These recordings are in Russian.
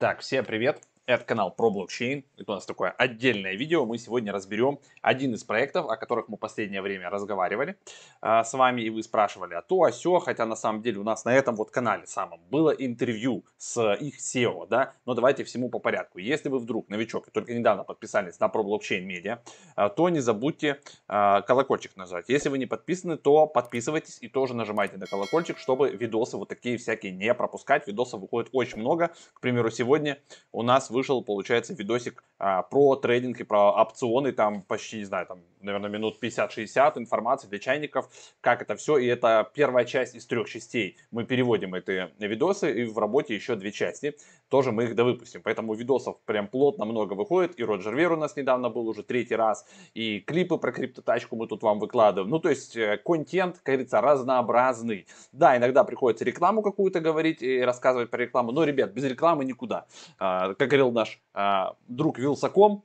Так, всем привет! Это канал про блокчейн. Это у нас такое отдельное видео. Мы сегодня разберем один из проектов, о которых мы последнее время разговаривали э, с вами, и вы спрашивали, а то, а сё, хотя на самом деле у нас на этом вот канале самом было интервью с их SEO, да, но давайте всему по порядку. Если вы вдруг новичок и только недавно подписались на про блокчейн медиа, э, то не забудьте э, колокольчик нажать. Если вы не подписаны, то подписывайтесь и тоже нажимайте на колокольчик, чтобы видосы вот такие всякие не пропускать. Видосов выходит очень много. К примеру, сегодня у нас вы вышел, получается, видосик а, про трейдинг и про опционы, там почти, не знаю, там, наверное, минут 50-60 информации для чайников, как это все, и это первая часть из трех частей. Мы переводим эти видосы, и в работе еще две части, тоже мы их довыпустим, поэтому видосов прям плотно много выходит, и Роджер Вер у нас недавно был уже третий раз, и клипы про криптотачку мы тут вам выкладываем, ну, то есть, э, контент, как говорится, разнообразный. Да, иногда приходится рекламу какую-то говорить и рассказывать про рекламу, но, ребят, без рекламы никуда. А, как говорил наш а, друг Вилсаком,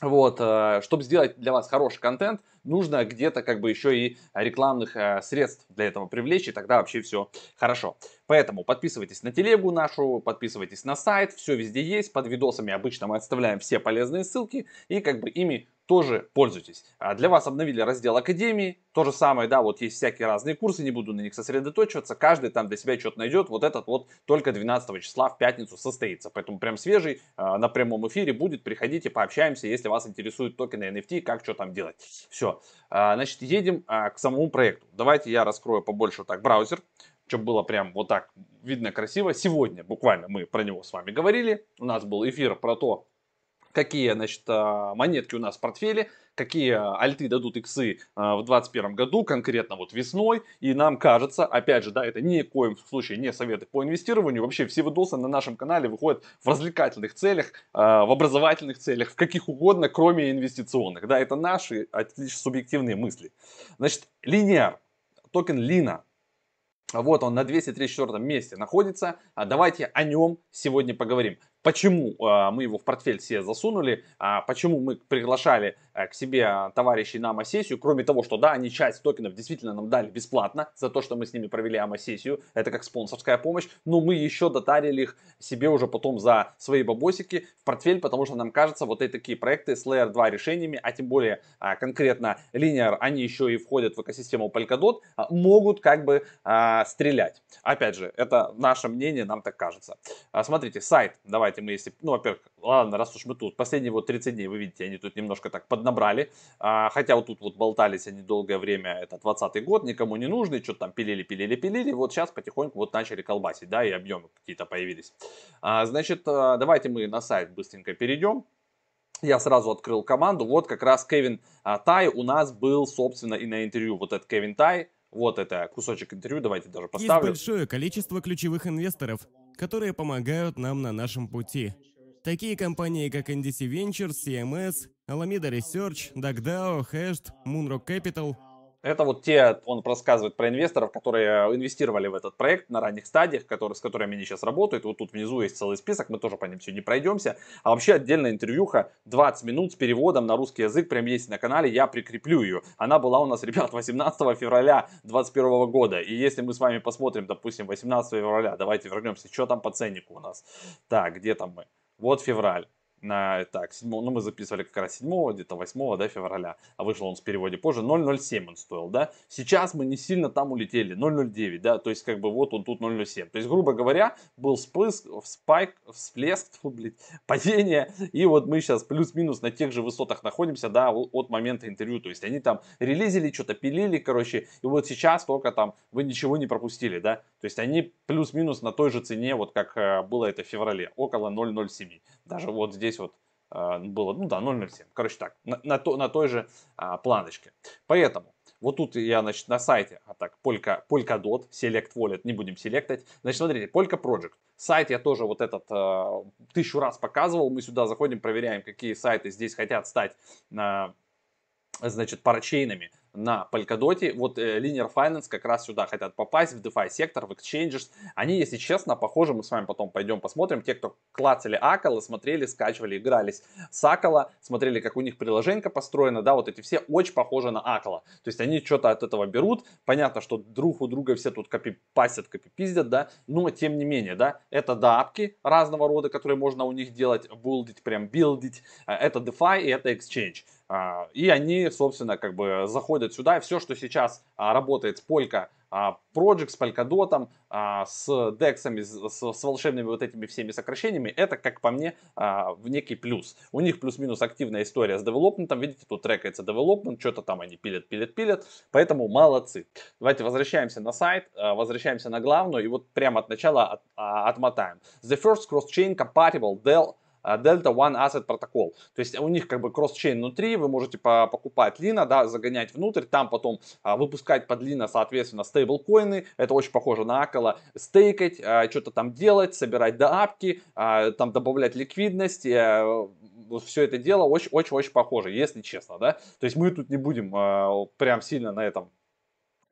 вот, а, чтобы сделать для вас хороший контент, нужно где-то как бы еще и рекламных а, средств для этого привлечь, и тогда вообще все хорошо. Поэтому подписывайтесь на телегу нашу, подписывайтесь на сайт, все везде есть, под видосами обычно мы отставляем все полезные ссылки, и как бы ими тоже пользуйтесь. А для вас обновили раздел Академии, то же самое, да, вот есть всякие разные курсы, не буду на них сосредоточиваться, каждый там для себя что-то найдет, вот этот вот только 12 числа в пятницу состоится, поэтому прям свежий э, на прямом эфире будет, приходите, пообщаемся, если вас интересует токены NFT, как что там делать. Все, э, значит, едем э, к самому проекту. Давайте я раскрою побольше так браузер, чтобы было прям вот так видно красиво. Сегодня буквально мы про него с вами говорили, у нас был эфир про то, какие, значит, а, монетки у нас в портфеле, какие альты дадут иксы а, в 2021 году, конкретно вот весной. И нам кажется, опять же, да, это ни в коем случае не советы по инвестированию. Вообще все видосы на нашем канале выходят в развлекательных целях, а, в образовательных целях, в каких угодно, кроме инвестиционных. Да, это наши лишь субъективные мысли. Значит, линейр, токен Лина, вот он на 234 месте находится. Давайте о нем сегодня поговорим почему э, мы его в портфель себе засунули, э, почему мы приглашали к себе товарищей на АМА-сессию, кроме того, что да, они часть токенов действительно нам дали бесплатно за то, что мы с ними провели АМА-сессию, это как спонсорская помощь, но мы еще дотарили их себе уже потом за свои бабосики в портфель, потому что нам кажется, вот эти такие проекты с Layer 2 решениями, а тем более э, конкретно Linear, они еще и входят в экосистему Polkadot, э, могут как бы э, стрелять. Опять же, это наше мнение, нам так кажется. Э, смотрите, сайт, давайте мы если, ну, во-первых, ладно, раз уж мы тут, последние вот 30 дней, вы видите, они тут немножко так поднабрали, а, хотя вот тут вот болтались они долгое время, это 20 год, никому не нужный, что-то там пилили, пилили, пилили, вот сейчас потихоньку вот начали колбасить, да, и объемы какие-то появились. А, значит, а, давайте мы на сайт быстренько перейдем. Я сразу открыл команду, вот как раз Кевин а, Тай у нас был, собственно, и на интервью, вот этот Кевин Тай, вот это кусочек интервью, давайте даже поставлю. Есть большое количество ключевых инвесторов, которые помогают нам на нашем пути. Такие компании, как NDC Ventures, CMS, Alameda Research, DuckDAO, Hashed, Moonrock Capital – это вот те, он рассказывает про инвесторов, которые инвестировали в этот проект на ранних стадиях, которые, с которыми они сейчас работают. Вот тут внизу есть целый список, мы тоже по ним сегодня пройдемся. А вообще отдельная интервьюха 20 минут с переводом на русский язык прям есть на канале, я прикреплю ее. Она была у нас, ребят, 18 февраля 2021 года. И если мы с вами посмотрим, допустим, 18 февраля, давайте вернемся, что там по ценнику у нас. Так, где там мы? Вот февраль на, так, 7, ну мы записывали как раз 7, где-то 8 да, февраля, а вышел он в переводе позже, 0.07 он стоил, да. Сейчас мы не сильно там улетели, 0.09, да, то есть как бы вот он тут 0.07. То есть, грубо говоря, был всплеск, спайк, всплеск, блядь, падение, и вот мы сейчас плюс-минус на тех же высотах находимся, да, от момента интервью. То есть они там релизили, что-то пилили, короче, и вот сейчас только там вы ничего не пропустили, да. То есть они плюс-минус на той же цене, вот как э, было это в феврале, около 0.07. Даже вот здесь вот э, было, ну да, 0.07. Короче так, на, на, то, на той же а, планочке. Поэтому, вот тут я, значит, на сайте, а так, Polka, Polkadot, Select Wallet, не будем селектать. Значит, смотрите, Polka Project. Сайт я тоже вот этот э, тысячу раз показывал. Мы сюда заходим, проверяем, какие сайты здесь хотят стать э, значит, парачейнами на Polkadot. Вот э, Linear Finance как раз сюда хотят попасть, в DeFi сектор, в Exchanges. Они, если честно, похожи, мы с вами потом пойдем посмотрим. Те, кто клацали Акала, смотрели, скачивали, игрались с Акала, смотрели, как у них приложение построено, да, вот эти все очень похожи на Акала. То есть они что-то от этого берут. Понятно, что друг у друга все тут копипастят, копипиздят, да, но тем не менее, да, это дапки разного рода, которые можно у них делать, билдить, прям билдить. Э, это DeFi и это Exchange. А, и они, собственно, как бы заходят сюда. И все, что сейчас а, работает с Polka Project, с Polkadot, а, с дексами, с, с волшебными вот этими всеми сокращениями, это, как по мне, в некий плюс. У них плюс-минус активная история с девелопментом. Видите, тут трекается девелопмент, что-то там они пилят, пилят, пилят. Поэтому молодцы. Давайте возвращаемся на сайт, возвращаемся на главную и вот прямо от начала от, отмотаем. The first cross-chain compatible Dell а, Delta One Asset Protocol. То есть у них как бы кросс-чейн внутри, вы можете покупать Лина, да, загонять внутрь, там потом а, выпускать под Лина, соответственно, стейблкоины, это очень похоже на Акала, стейкать, а, что-то там делать, собирать доапки, а, там добавлять ликвидность, а, все это дело очень-очень-очень похоже, если честно, да. То есть мы тут не будем а, прям сильно на этом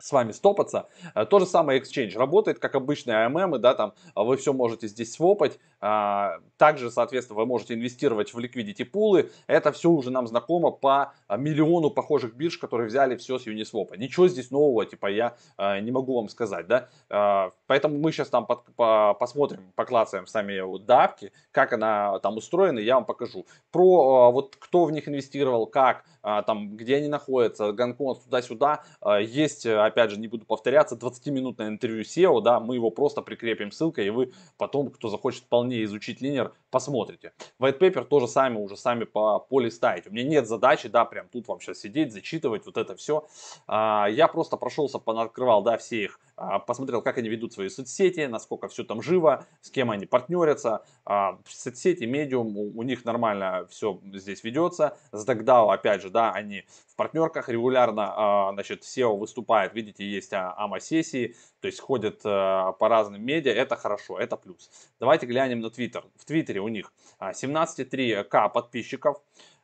с вами стопаться. Э, то же самое Exchange работает, как обычные AMM, да, там вы все можете здесь свопать. А, также, соответственно, вы можете инвестировать в liquidity пулы. Это все уже нам знакомо по миллиону похожих бирж, которые взяли все с Uniswap. Ничего здесь нового, типа, я не могу вам сказать, да. А, поэтому мы сейчас там под, по, посмотрим, поклацаем сами вот давки, как она там устроена, я вам покажу. Про вот кто в них инвестировал, как, а, там, где они находятся, Гонконг, туда-сюда, есть опять же, не буду повторяться, 20-минутное интервью SEO, да, мы его просто прикрепим ссылкой, и вы потом, кто захочет вполне изучить линер, посмотрите. White paper тоже сами уже сами по полистаете. У меня нет задачи, да, прям тут вам сейчас сидеть, зачитывать вот это все. А, я просто прошелся, открывал, да, все их, а, посмотрел, как они ведут свои соцсети, насколько все там живо, с кем они партнерятся. А, соцсети, медиум, у них нормально все здесь ведется. С DuckDAO, опять же, да, они в партнерках регулярно, значит, SEO выступает, видите, есть АМА-сессии, то есть ходят по разным медиа, это хорошо, это плюс. Давайте глянем на Twitter. В Твиттере у них 17,3к а, подписчиков.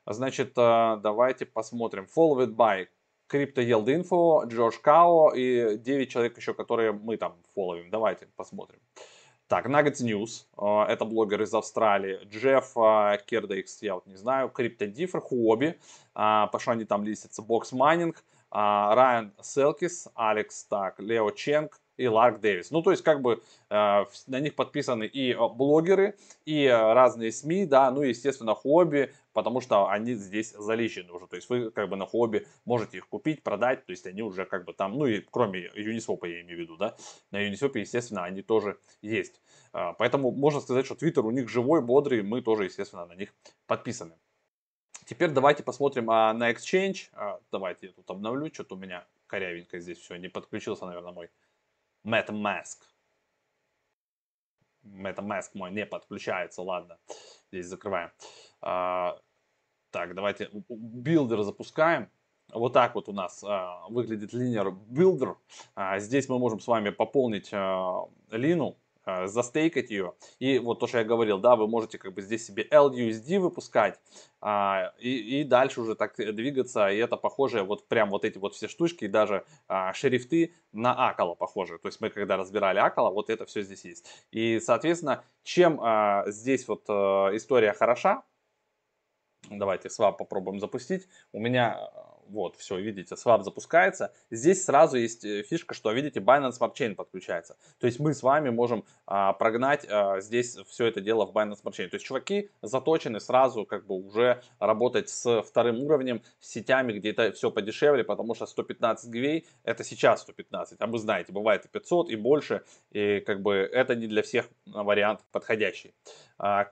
Значит, а, давайте посмотрим. Followed by Crypto Yield Info, Джордж Као и 9 человек еще, которые мы там фолловим. Давайте посмотрим. Так, Nuggets News, а, это блогер из Австралии, Джефф Кердекс, я вот не знаю, CryptoDiffer, Хобби, потому они там листятся, Box Mining, Райан Селкис, Алекс так, Лео Ченг, и Ларк Дэвис. Ну, то есть, как бы э, на них подписаны и э, блогеры, и э, разные СМИ, да, ну, естественно, хобби, потому что они здесь заличены уже. То есть, вы как бы на хобби можете их купить, продать, то есть, они уже как бы там, ну, и кроме Uniswap, я имею в виду, да, на Uniswap, естественно, они тоже есть. Э, поэтому можно сказать, что Twitter у них живой, бодрый, мы тоже, естественно, на них подписаны. Теперь давайте посмотрим а, на Exchange. А, давайте я тут обновлю, что-то у меня корявенько здесь все, не подключился, наверное, мой MetaMask. MetaMask мой не подключается, ладно. Здесь закрываем. А, так, давайте builder запускаем. Вот так вот у нас а, выглядит Linear Builder. А, здесь мы можем с вами пополнить а, лину застейкать ее. И вот то, что я говорил, да, вы можете как бы здесь себе LUSD выпускать а, и, и дальше уже так двигаться. И это похоже, вот прям вот эти вот все штучки, даже а, шрифты на Acala похожи. То есть мы когда разбирали Acala, вот это все здесь есть. И, соответственно, чем а, здесь вот а, история хороша, давайте свап попробуем запустить. У меня вот, все, видите, swap запускается. Здесь сразу есть э, фишка, что, видите, Binance Smart Chain подключается. То есть мы с вами можем а, прогнать а, здесь все это дело в Binance Smart Chain. То есть чуваки заточены сразу как бы уже работать с вторым уровнем, с сетями, где это все подешевле, потому что 115 гвей это сейчас 115. А вы знаете, бывает и 500 и больше. И как бы это не для всех вариант подходящий.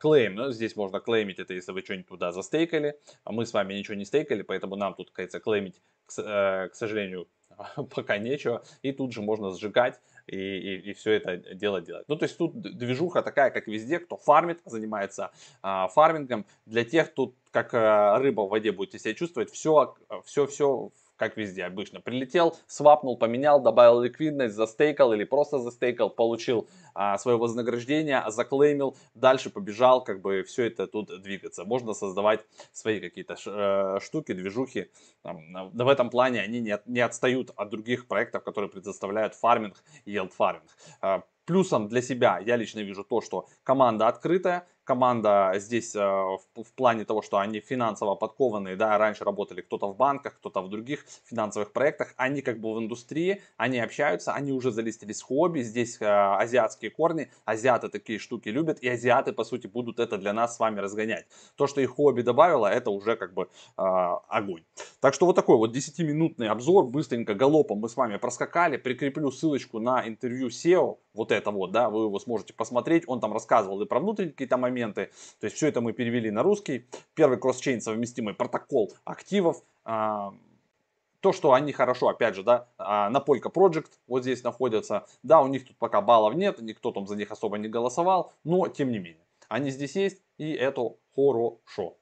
Клейм, ну, здесь можно клеймить это, если вы что-нибудь туда застейкали. А мы с вами ничего не стейкали, поэтому нам тут, кажется, клеймить, к, э, к сожалению, пока нечего. И тут же можно сжигать и, и, и все это дело делать. Ну, то есть тут движуха такая, как везде, кто фармит, занимается а, фармингом. Для тех, тут как а, рыба в воде будете себя чувствовать, все, все, все как везде обычно. Прилетел, свапнул, поменял, добавил ликвидность, застейкал или просто застейкал, получил а, свое вознаграждение, заклеймил, дальше побежал, как бы все это тут двигаться. Можно создавать свои какие-то э, штуки, движухи. Там, в этом плане они не, не отстают от других проектов, которые предоставляют фарминг и yield фарминг. А, плюсом для себя я лично вижу то, что команда открытая, команда здесь э, в, в плане того, что они финансово подкованные, да, раньше работали кто-то в банках, кто-то в других финансовых проектах, они как бы в индустрии, они общаются, они уже залистились в хобби, здесь э, азиатские корни, азиаты такие штуки любят, и азиаты, по сути, будут это для нас с вами разгонять. То, что их хобби добавило, это уже как бы э, огонь. Так что вот такой вот 10-минутный обзор, быстренько, галопом мы с вами проскакали, прикреплю ссылочку на интервью SEO, вот это вот, да, вы его сможете посмотреть, он там рассказывал и про внутренние какие-то моменты, моменты. То есть все это мы перевели на русский. Первый кросс-чейн совместимый протокол активов. А, то, что они хорошо, опять же, да, а, на Polka Project вот здесь находятся. Да, у них тут пока баллов нет, никто там за них особо не голосовал, но тем не менее. Они здесь есть, и это хорошо.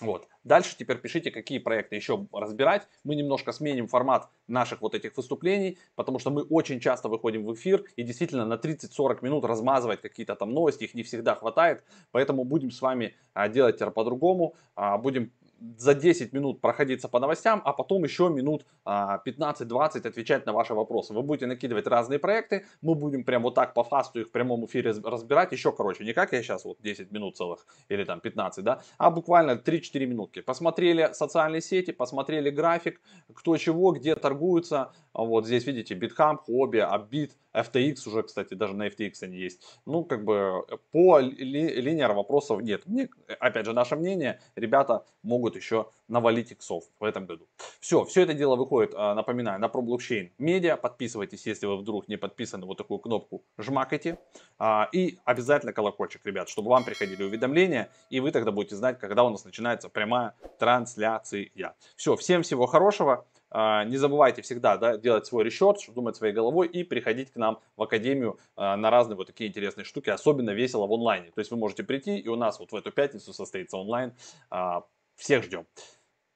Вот. Дальше теперь пишите, какие проекты еще разбирать. Мы немножко сменим формат наших вот этих выступлений, потому что мы очень часто выходим в эфир и действительно на 30-40 минут размазывать какие-то там новости, их не всегда хватает. Поэтому будем с вами а, делать по-другому. А, будем за 10 минут проходиться по новостям, а потом еще минут 15-20 а, отвечать на ваши вопросы. Вы будете накидывать разные проекты, мы будем прям вот так по фасту их в прямом эфире разбирать, еще короче, не как я сейчас вот 10 минут целых или там 15, да, а буквально 3-4 минутки. Посмотрели социальные сети, посмотрели график, кто чего, где торгуются, вот здесь видите, BitHub, Hobby, Upbit, FTX уже, кстати, даже на FTX они есть. Ну, как бы по ли, линейр вопросов нет. Мне, опять же, наше мнение, ребята могут еще навалить иксов в этом году. Все, все это дело выходит, а, напоминаю, на ProBlockchain Media. Подписывайтесь, если вы вдруг не подписаны, вот такую кнопку жмакайте. А, и обязательно колокольчик, ребят, чтобы вам приходили уведомления, и вы тогда будете знать, когда у нас начинается прямая трансляция. Все, всем всего хорошего. А, не забывайте всегда да, делать свой research, думать своей головой и приходить к нам в академию на разные вот такие интересные штуки. Особенно весело в онлайне. То есть вы можете прийти, и у нас вот в эту пятницу состоится онлайн. Всех ждем.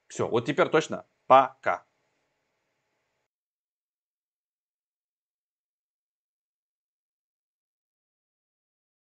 Все, вот теперь точно. Пока.